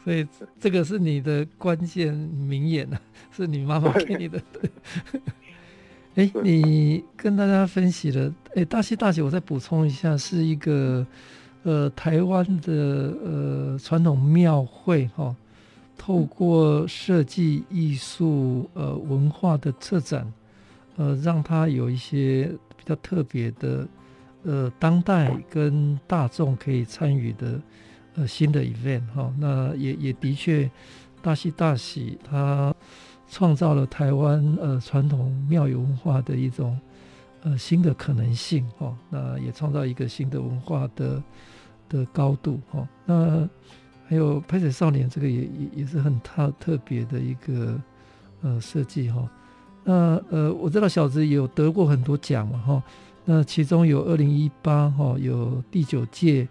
所以这个是你的关键名言呢、啊，是你妈妈给你的。哎，你跟大家分析了，哎，大西大姐，我再补充一下，是一个呃台湾的呃传统庙会哈、哦，透过设计艺术呃文化的策展，呃，让它有一些比较特别的呃当代跟大众可以参与的。呃，新的 event 哈，那也也的确，大喜大喜，它创造了台湾呃传统庙宇文化的一种呃新的可能性哈，那也创造一个新的文化的的高度哈。那还有拍水少年这个也也也是很特特别的一个呃设计哈。那呃我知道小子有得过很多奖嘛哈，那其中有二零一八哈有第九届。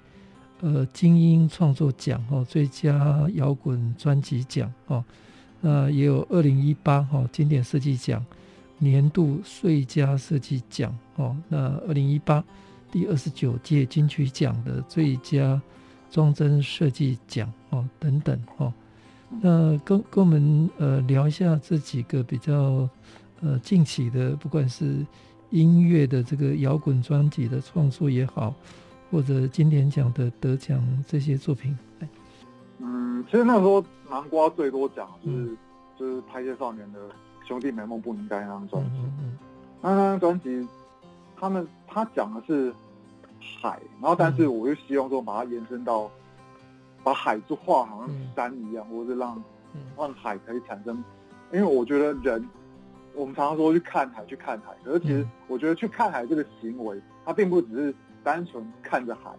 呃，金音创作奖哦，最佳摇滚专辑奖哦，那也有二零一八哈经典设计奖年度最佳设计奖哦，那二零一八第二十九届金曲奖的最佳装帧设计奖哦等等哦，那跟跟我们呃聊一下这几个比较呃近期的，不管是音乐的这个摇滚专辑的创作也好。或者金典奖的得奖这些作品，嗯，其实那时候南瓜最多奖就是、嗯、就是拍些少年的兄弟美梦不应该那张专辑，嗯嗯、那张专辑他们他讲的是海，然后但是我又希望说把它延伸到把海就画好像山一样，嗯、或者是让让海可以产生，因为我觉得人我们常常说去看海去看海，可是其实我觉得去看海这个行为，它并不只是。单纯看着海，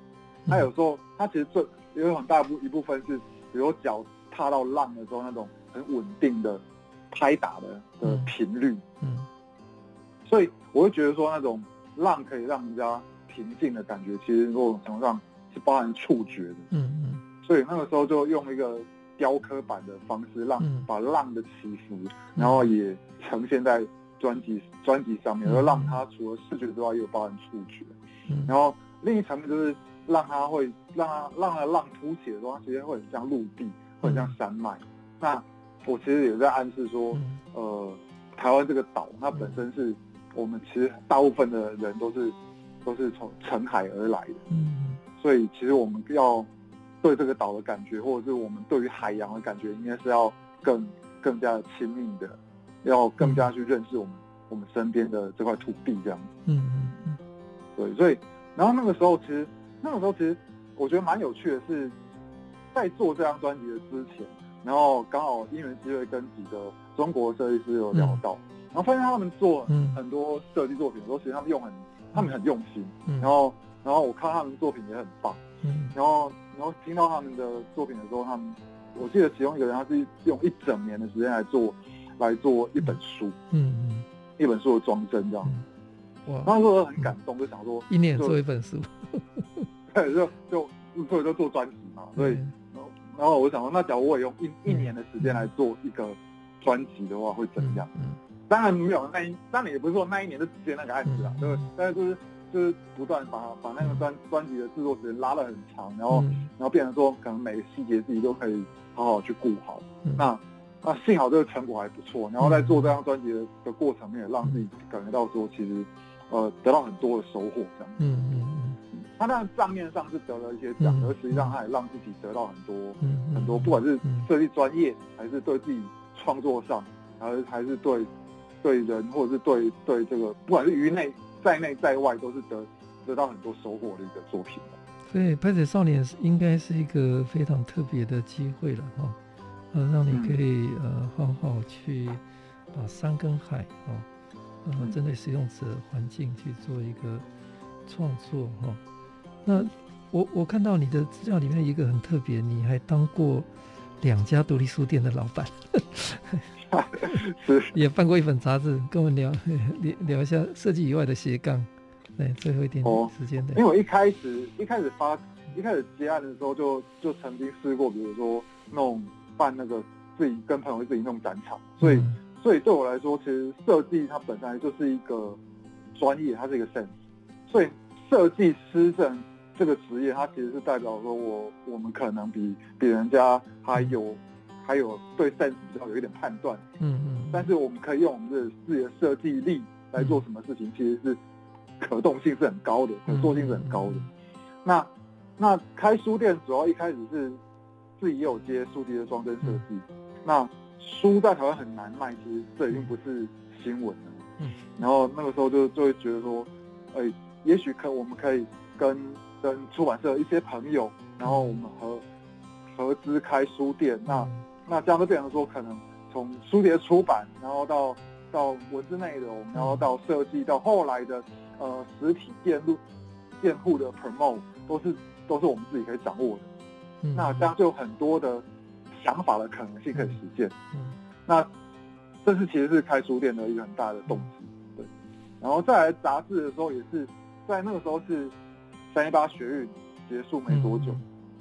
它有时候它其实最有很大部一部分是，比如脚踏到浪的时候那种很稳定的拍打的的频率。嗯，所以我会觉得说那种浪可以让人家平静的感觉，其实某种程度上是包含触觉的。嗯嗯。所以那个时候就用一个雕刻版的方式，让把浪的起伏，嗯、然后也呈现在专辑专辑上面，而、嗯、让它除了视觉之外，又包含触觉。嗯。然后另一层面就是让它会让它让它浪凸起的时候，它其实会很像陆地，会很像山脉。嗯、那我其实也在暗示说，嗯、呃，台湾这个岛，它本身是我们其实大部分的人都是都是从沉海而来的，嗯，所以其实我们要对这个岛的感觉，或者是我们对于海洋的感觉，应该是要更更加的亲密的，要更加去认识我们我们身边的这块土地，这样，嗯嗯嗯，对，所以然后那个时候其实那个时候其实我觉得蛮有趣的是，在做这张专辑的之前。然后刚好因缘机会跟几个中国设计师有聊到，嗯、然后发现他们做很多设计作品的时候，嗯、其实他们用很，他们很用心。嗯、然后，然后我看他们的作品也很棒。嗯。然后，然后听到他们的作品的时候，他们，我记得其中一个人他是用一整年的时间来做，来做一本书。嗯嗯。一本书的装帧这样。哇。那时候很感动，就想说一年做一本书。对，就就所以就做专辑嘛，所以。嗯然后我想说，那假如我也用一一年的时间来做一个专辑的话，会怎样？嗯，当然没有那一，当然也不是说那一年就直接那个案子啊，对不对？但是就是就是不断把把那个专专辑的制作时间拉得很长，然后然后变成说，可能每个细节自己都可以好好去顾好。那那幸好这个成果还不错，然后在做这张专辑的的过程，也让自己感觉到说，其实呃得到很多的收获，这样。嗯嗯。他当然账面上是得了一些奖，而实际上他也让自己得到很多很多，不管是设计专业，还是对自己创作上，还是还是对对人，或者是对对这个，不管是于内在内在外，都是得得到很多收获的一个作品。所以拍水少年应该是一个非常特别的机会了哈，呃，让你可以呃好好去把山跟海啊，呃，针对使用者环境去做一个创作哈。那我我看到你的资料里面一个很特别，你还当过两家独立书店的老板，是也办过一本杂志，跟我们聊聊聊一下设计以外的斜杠。对，最后一点点时间的，因为我一开始一开始发一开始接案的时候就，就就曾经试过，比如说弄办那个自己跟朋友自己弄展场，所以、嗯、所以对我来说，其实设计它本来就是一个专业，它是一个 sense，所以设计师证。这个职业，它其实是代表说我，我我们可能比比人家还有、嗯、还有对 sense 比较有一点判断，嗯嗯，但是我们可以用我们的自己的设计力来做什么事情，嗯、其实是可动性是很高的，可塑性是很高的。嗯、那那开书店主要一开始是自己也有接书籍的装帧设计，嗯、那书在台湾很难卖，其实这已经不是新闻了，嗯，然后那个时候就就会觉得说，哎，也许可我们可以跟跟出版社一些朋友，然后我们合合资开书店，那那这样就变成说，可能从书籍的出版，然后到到文字内容，然后到设计，到后来的呃实体店路店铺的 promote，都是都是我们自己可以掌握的。嗯、那这样就有很多的想法的可能性可以实现。嗯，那这是其实是开书店的一个很大的动机。对，然后再来杂志的时候，也是在那个时候是。三一八学运结束没多久，嗯、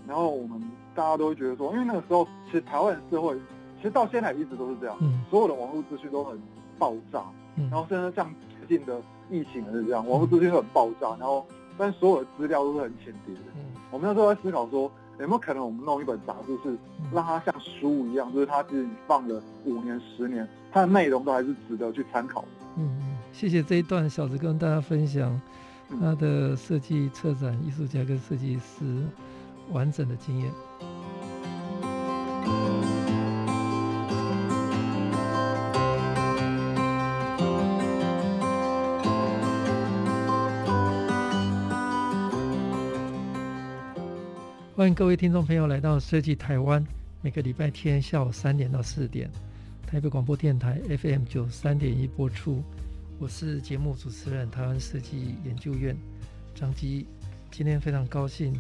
然后我们大家都会觉得说，因为那个时候其实台湾的社会，其实到现在一直都是这样，嗯、所有的网络资讯都很爆炸，嗯、然后甚至像最近的疫情也是这样，网络资讯都很爆炸，然后但所有的资料都是很浅碟的。嗯、我们那时候在思考说，有没有可能我们弄一本杂志，是让它像书一样，就是它其实你放了五年、十年，它的内容都还是值得去参考的。嗯嗯，谢谢这一段小子跟大家分享。他的设计、策展、艺术家跟设计师完整的经验。欢迎各位听众朋友来到设计台湾，每个礼拜天下午三点到四点，台北广播电台 FM 九三点一播出。我是节目主持人，台湾设计研究院张基。今天非常高兴，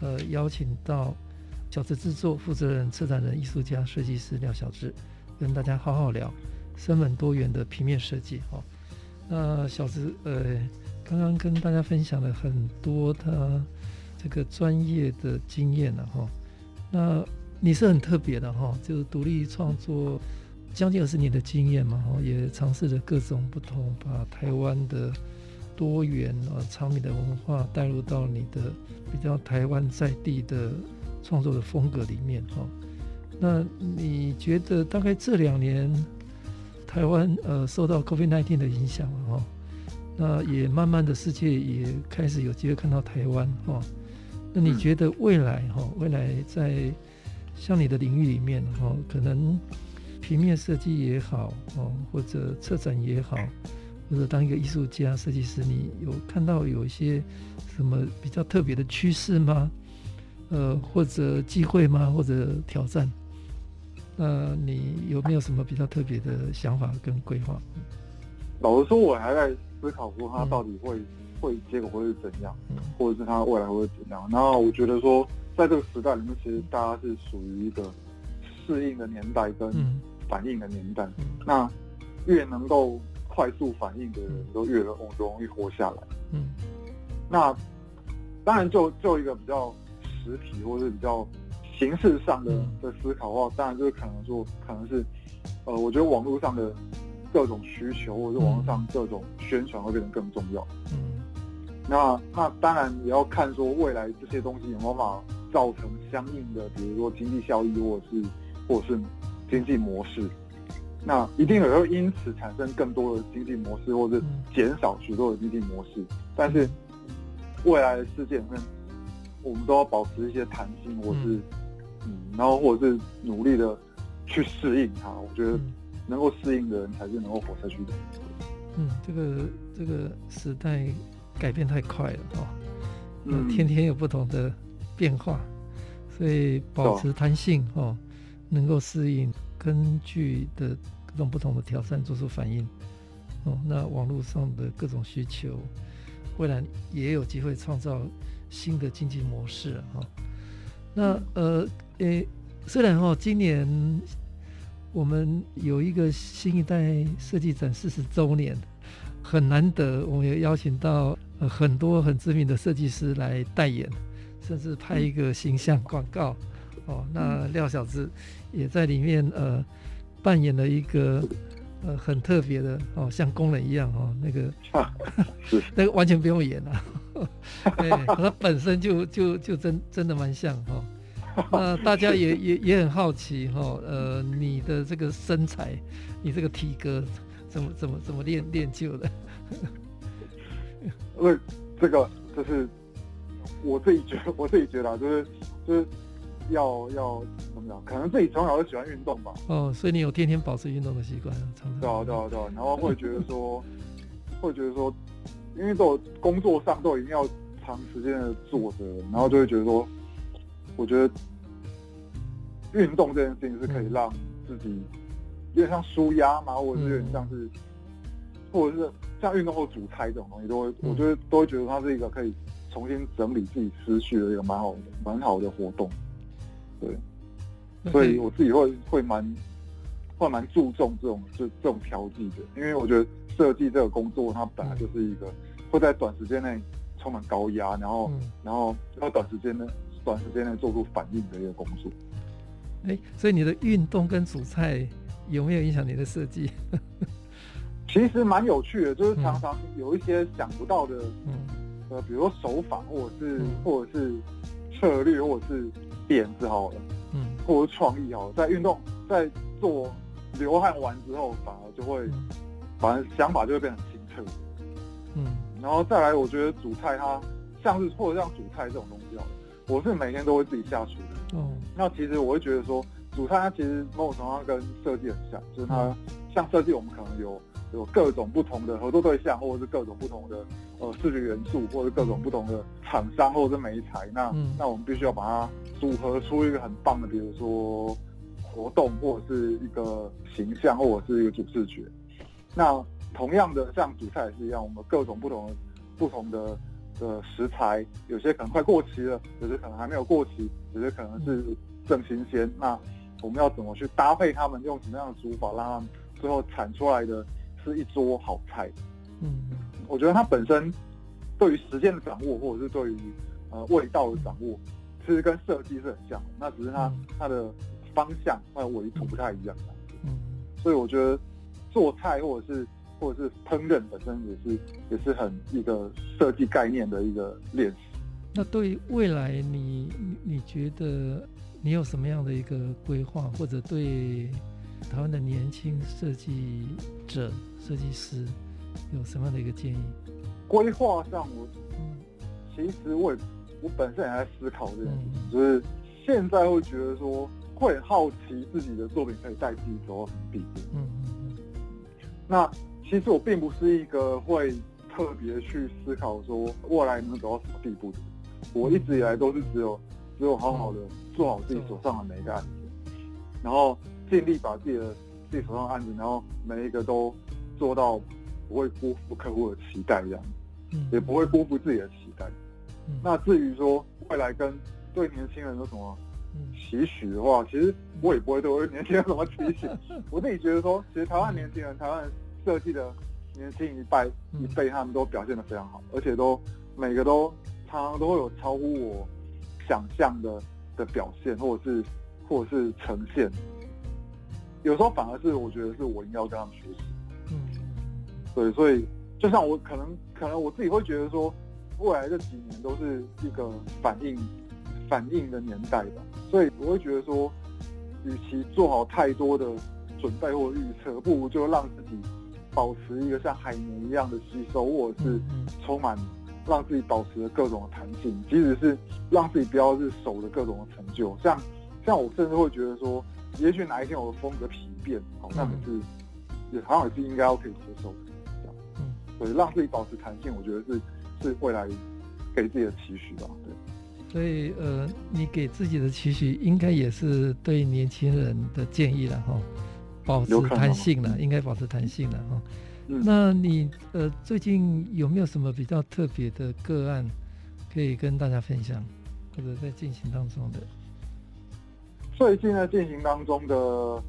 呃，邀请到小志制作负责人、策展人、艺术家、设计师廖小志，跟大家好好聊深本多元的平面设计。哈，那小志，呃，刚刚跟大家分享了很多他这个专业的经验了哈。那你是很特别的哈，就是独立创作将近二十年的经验嘛，哈，也尝试着各种不同，把台湾的多元啊长米的文化带入到你的比较台湾在地的创作的风格里面哈。那你觉得大概这两年台湾呃受到 COVID-19 的影响了哈？那也慢慢的世界也开始有机会看到台湾哈。那你觉得未来哈，未来在像你的领域里面哈，可能平面设计也好哦，或者策展也好，或者当一个艺术家、设计师，你有看到有一些什么比较特别的趋势吗？呃，或者机会吗？或者挑战？那你有没有什么比较特别的想法跟规划？老实说，我还在思考说它到底会、嗯、会结果会是怎样，嗯、或者是它未来会怎样。然后我觉得说，在这个时代里面，其实大家是属于一个适应的年代跟反应的年代。嗯、那越能够快速反应的人，都越容容易活下来。嗯，那当然就就一个比较实体或者比较。形式上的的思考的话，当然就是可能说，可能是，呃，我觉得网络上的各种需求，或者是网络上各种宣传会变得更重要。嗯，那那当然也要看说未来这些东西有没有办法造成相应的，比如说经济效益，或者是或者是经济模式。那一定也会因此产生更多的经济模式，或者是减少许多的经济模式。但是未来的世界里面，我们都要保持一些弹性，或是。嗯，然后或者是努力的去适应它，我觉得能够适应的人才是能够活下去的。嗯，这个这个时代改变太快了哦，嗯，天天有不同的变化，所以保持弹性哦，哦，能够适应，根据的各种不同的挑战做出反应哦。那网络上的各种需求，未来也有机会创造新的经济模式哈。哦那呃，诶、欸，虽然哦，今年我们有一个新一代设计展四十周年，很难得，我们也邀请到很多很知名的设计师来代言，甚至拍一个形象广告。哦，那廖小芝也在里面呃扮演了一个呃很特别的哦，像工人一样哦，那个 那个完全不用演了。对，他本身就就就真真的蛮像哈。那大家也也也很好奇哈，呃，你的这个身材，你这个体格，怎么怎么怎么练练就的？因为这个就是我自己觉得，我自己觉得啊就是就是要要怎么讲？可能自己从小就喜欢运动吧。哦，所以你有天天保持运动的习惯，常常。对啊对啊对啊，然后会觉得说，会觉得说。因为都工作上都一定要长时间的坐着，然后就会觉得说，我觉得运动这件事情是可以让自己有点像舒压嘛，或者是有点像是，或者是像运动后煮菜这种东西，都会我觉得都会觉得它是一个可以重新整理自己思绪的一个蛮好的蛮好的活动。对，所以我自己会会蛮会蛮注重这种就这种调剂的，因为我觉得。设计这个工作，它本来就是一个会在短时间内充满高压，然后，嗯、然后要短时间内短时间内做出反应的一个工作。哎，所以你的运动跟煮菜有没有影响你的设计？其实蛮有趣的，就是常常有一些想不到的，嗯、呃，比如说手法，或者是、嗯、或者是策略，或者是点子好了，嗯，或者是创意好了，在运动在做流汗完之后，反而就会。嗯。反而想法就会变得很清澈，嗯，然后再来，我觉得煮菜它像是或者像煮菜这种东西哦，我是每天都会自己下厨的，哦，那其实我会觉得说，煮菜它其实某种程度上跟设计很像，就是它像设计，我们可能有有各种不同的合作对象，或者是各种不同的呃视觉元素，或者是各种不同的厂商或者是媒材，那那我们必须要把它组合出一个很棒的，比如说活动或者是一个形象，或者是一个主视觉。那同样的，像主菜也是一样，我们各种不同的、不同的的食材，有些可能快过期了，有些可能还没有过期，有些可能是正新鲜。那我们要怎么去搭配他们，用什么样的煮法，让他们最后产出来的是一桌好菜？嗯，我觉得它本身对于时间的掌握，或者是对于呃味道的掌握，其实跟设计是很像的，那只是它、嗯、它的方向、它的维度不太一样。嗯，所以我觉得做菜或者是或者是烹饪本身也是也是很一个设计概念的一个练习。那对于未来你，你你觉得你有什么样的一个规划，或者对台湾的年轻设计者、设计师有什么样的一个建议？规划上我，我嗯，其实我也我本身也在思考这件事情，嗯、就是现在会觉得说会好奇自己的作品可以带自己走到什么地步。嗯嗯嗯。那其实我并不是一个会特别去思考说未来能走到什么地步的。我一直以来都是只有只有好好的做好自己手上的每一个案子，然后尽力把自己的自己手上的案子，然后每一个都做到不会辜负客户的期待这样。也不会辜负自己的期待。嗯、那至于说未来跟对年轻人有什么期许的话，其实我也不会对我年轻人有什么期许。我自己觉得说，其实台湾年轻人、台湾设计的年轻一辈一辈，他们都表现的非常好，而且都每个都常常都会有超乎我想象的的表现，或者是或者是呈现。有时候反而是我觉得是我应该要跟他们学习。嗯，对，所以。就像我可能可能我自己会觉得说，未来这几年都是一个反应反应的年代吧，所以我会觉得说，与其做好太多的准备或预测，不如就让自己保持一个像海绵一样的吸收，或者是充满让自己保持各种的弹性，即使是让自己不要是守着各种的成就。像像我甚至会觉得说，也许哪一天我的风格疲变，好像也是也好像也是应该要可以接受的。嗯对，让自己保持弹性，我觉得是是未来给自己的期许吧。对，所以呃，你给自己的期许，应该也是对年轻人的建议了哈，保持弹性了，应该保持弹性了哈。嗯、那你呃，最近有没有什么比较特别的个案可以跟大家分享，或者在进行当中的？最近在进行当中的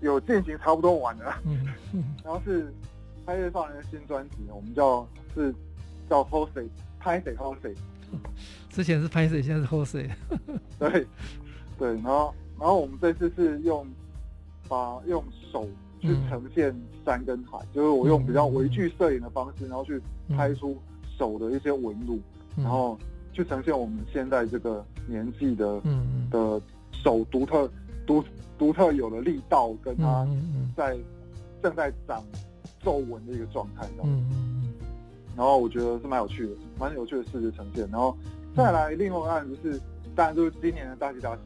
有进行差不多完了，嗯，然后是。拍谢少年的新专辑，我们叫是叫 h o s e 拍谁 h o s e 之前是拍谁，现在是 h o s e 对对，然后然后我们这次是用把用手去呈现山跟海，嗯、就是我用比较微距摄影的方式，然后去拍出手的一些纹路，嗯、然后去呈现我们现在这个年纪的、嗯、的手独特独独特有的力道，跟它在正在长。皱纹的一个状态，然后我觉得是蛮有趣的，蛮有趣的视觉呈现。然后再来另外一个案子是，当然就是今年的大喜大喜，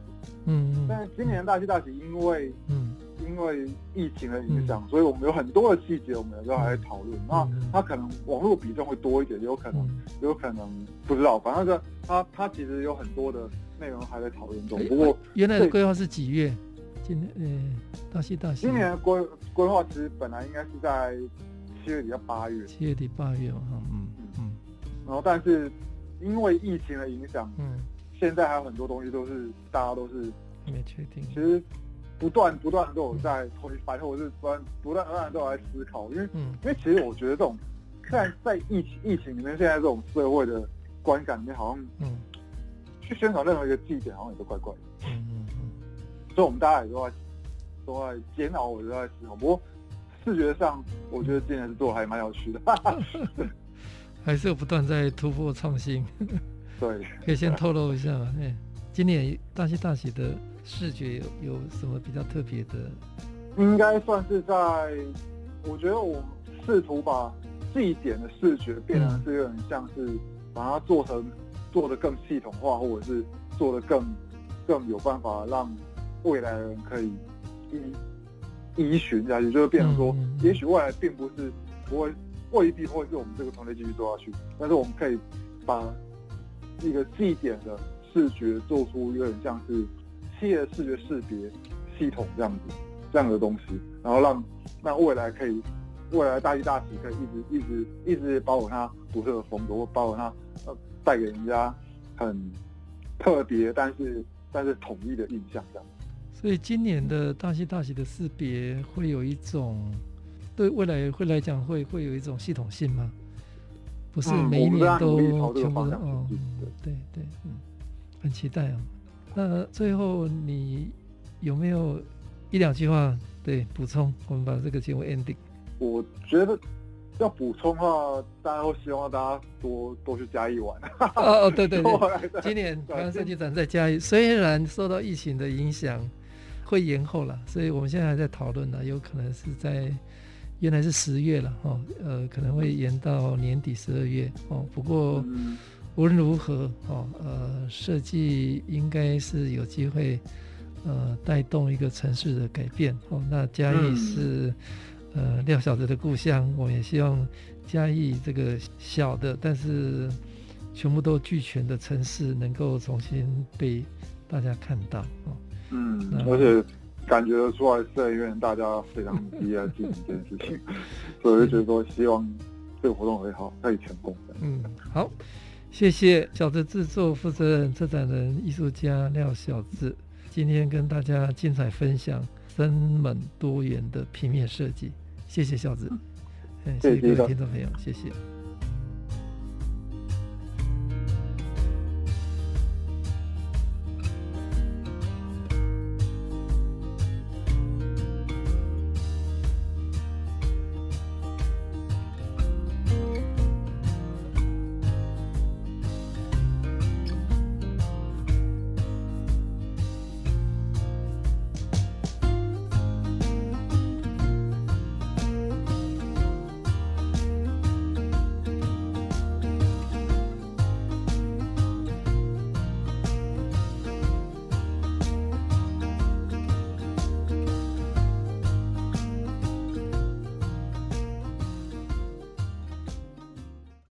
嗯嗯，但是今年的大喜大喜因为嗯因为疫情的影响，所以我们有很多的细节我们有时候还在讨论。那它可能网络比重会多一点，有可能有可能不知道，反正这它它其实有很多的内容还在讨论中。不过原来的规划是几月？今年呃，大喜大喜。今年的规规划其实本来应该是在七月底到八月。七月底八月嘛，嗯嗯嗯。然后，但是因为疫情的影响，嗯，现在还有很多东西都是大家都是没确定。其实不断不断都有在推翻，或者是不断不断不断都有在思考，因为嗯，因为其实我觉得这种在在疫情疫情里面，现在这种社会的观感里面，好像嗯，去宣传任何一个祭点，好像也都怪怪的。嗯嗯。所以，我们大家也都在都在煎熬，我都在思考。不过，视觉上，我觉得今年是做的还蛮有趣的，还是有不断在突破创新。对，可以先透露一下嘛？哎，今年大喜大喜的视觉有有什么比较特别的？应该算是在，我觉得我试图把祭典的视觉变成是有点像是把它做成做的更系统化，或者是做的更更有办法让。未来的人可以依依循下去，就是变成说，也许未来并不是不会未必会是我们这个团队继续做下去，但是我们可以把一个祭典的视觉做出有点像是企业视觉识别系统这样子这样的东西，然后让让未来可以未来大一大喜可以一直一直一直保有它独特的风格，或保有它呃带给人家很特别但是但是统一的印象这样。所以今年的大喜大喜的识别会有一种，对未来会来讲会会有一种系统性吗？不是每一年都全部哦，对对，嗯，很期待啊。那最后你有没有一两句话对补充？我们把这个节目 ending。我觉得要补充的话，大家会希望大家多多去嘉义玩。哦哦，对对对，今年台湾设计展在嘉义，虽然受到疫情的影响会延后了，所以我们现在还在讨论呢，有可能是在。原来是十月了哦，呃，可能会延到年底十二月哦。不过无论如何哦，呃，设计应该是有机会呃带动一个城市的改变哦。那嘉义是呃廖小泽的故乡，我也希望嘉义这个小的但是全部都俱全的城市能够重新被大家看到哦。嗯，而且。感觉得出来，社院大家非常积极进行这件事情，所以我就觉得说，希望这个活动会好，可以成功的。嗯，好，谢谢小的制作负责人、策展人、艺术家廖小智，今天跟大家精彩分享生猛多元的平面设计，谢谢小志，嗯，谢谢各位听众朋友，谢谢。